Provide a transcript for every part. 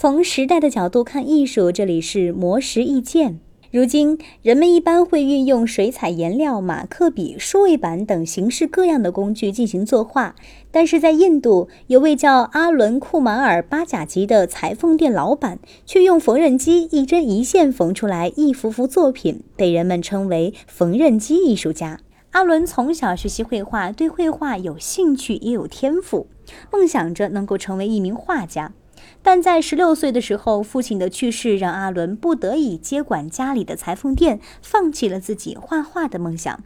从时代的角度看艺术，这里是魔石意见。如今，人们一般会运用水彩颜料、马克笔、数位板等形式各样的工具进行作画。但是在印度，有位叫阿伦·库马尔·巴贾吉的裁缝店老板，却用缝纫机一针一线缝出来一幅幅作品，被人们称为“缝纫机艺术家”。阿伦从小学习绘画，对绘画有兴趣也有天赋，梦想着能够成为一名画家。但在十六岁的时候，父亲的去世让阿伦不得已接管家里的裁缝店，放弃了自己画画的梦想。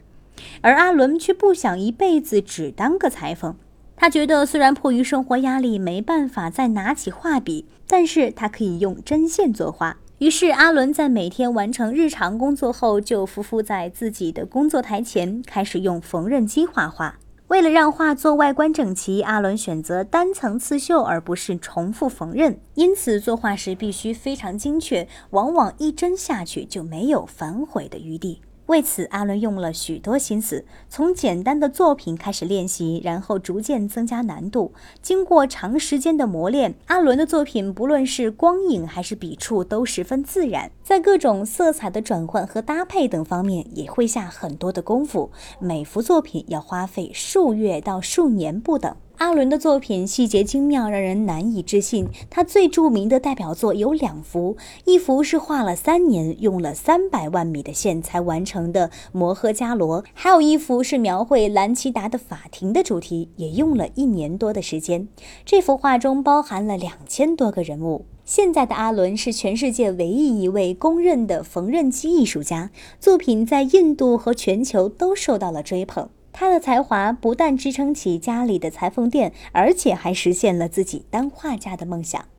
而阿伦却不想一辈子只当个裁缝，他觉得虽然迫于生活压力没办法再拿起画笔，但是他可以用针线作画。于是，阿伦在每天完成日常工作后，就伏伏在自己的工作台前，开始用缝纫机画画。为了让画作外观整齐，阿伦选择单层刺绣而不是重复缝纫，因此作画时必须非常精确，往往一针下去就没有反悔的余地。为此，阿伦用了许多心思，从简单的作品开始练习，然后逐渐增加难度。经过长时间的磨练，阿伦的作品不论是光影还是笔触都十分自然，在各种色彩的转换和搭配等方面也会下很多的功夫。每幅作品要花费数月到数年不等。阿伦的作品细节精妙，让人难以置信。他最著名的代表作有两幅，一幅是画了三年，用了三百万米的线才完成的《摩诃迦罗》，还有一幅是描绘兰奇达的法庭的主题，也用了一年多的时间。这幅画中包含了两千多个人物。现在的阿伦是全世界唯一一位公认的缝纫机艺术家，作品在印度和全球都受到了追捧。他的才华不但支撑起家里的裁缝店，而且还实现了自己当画家的梦想。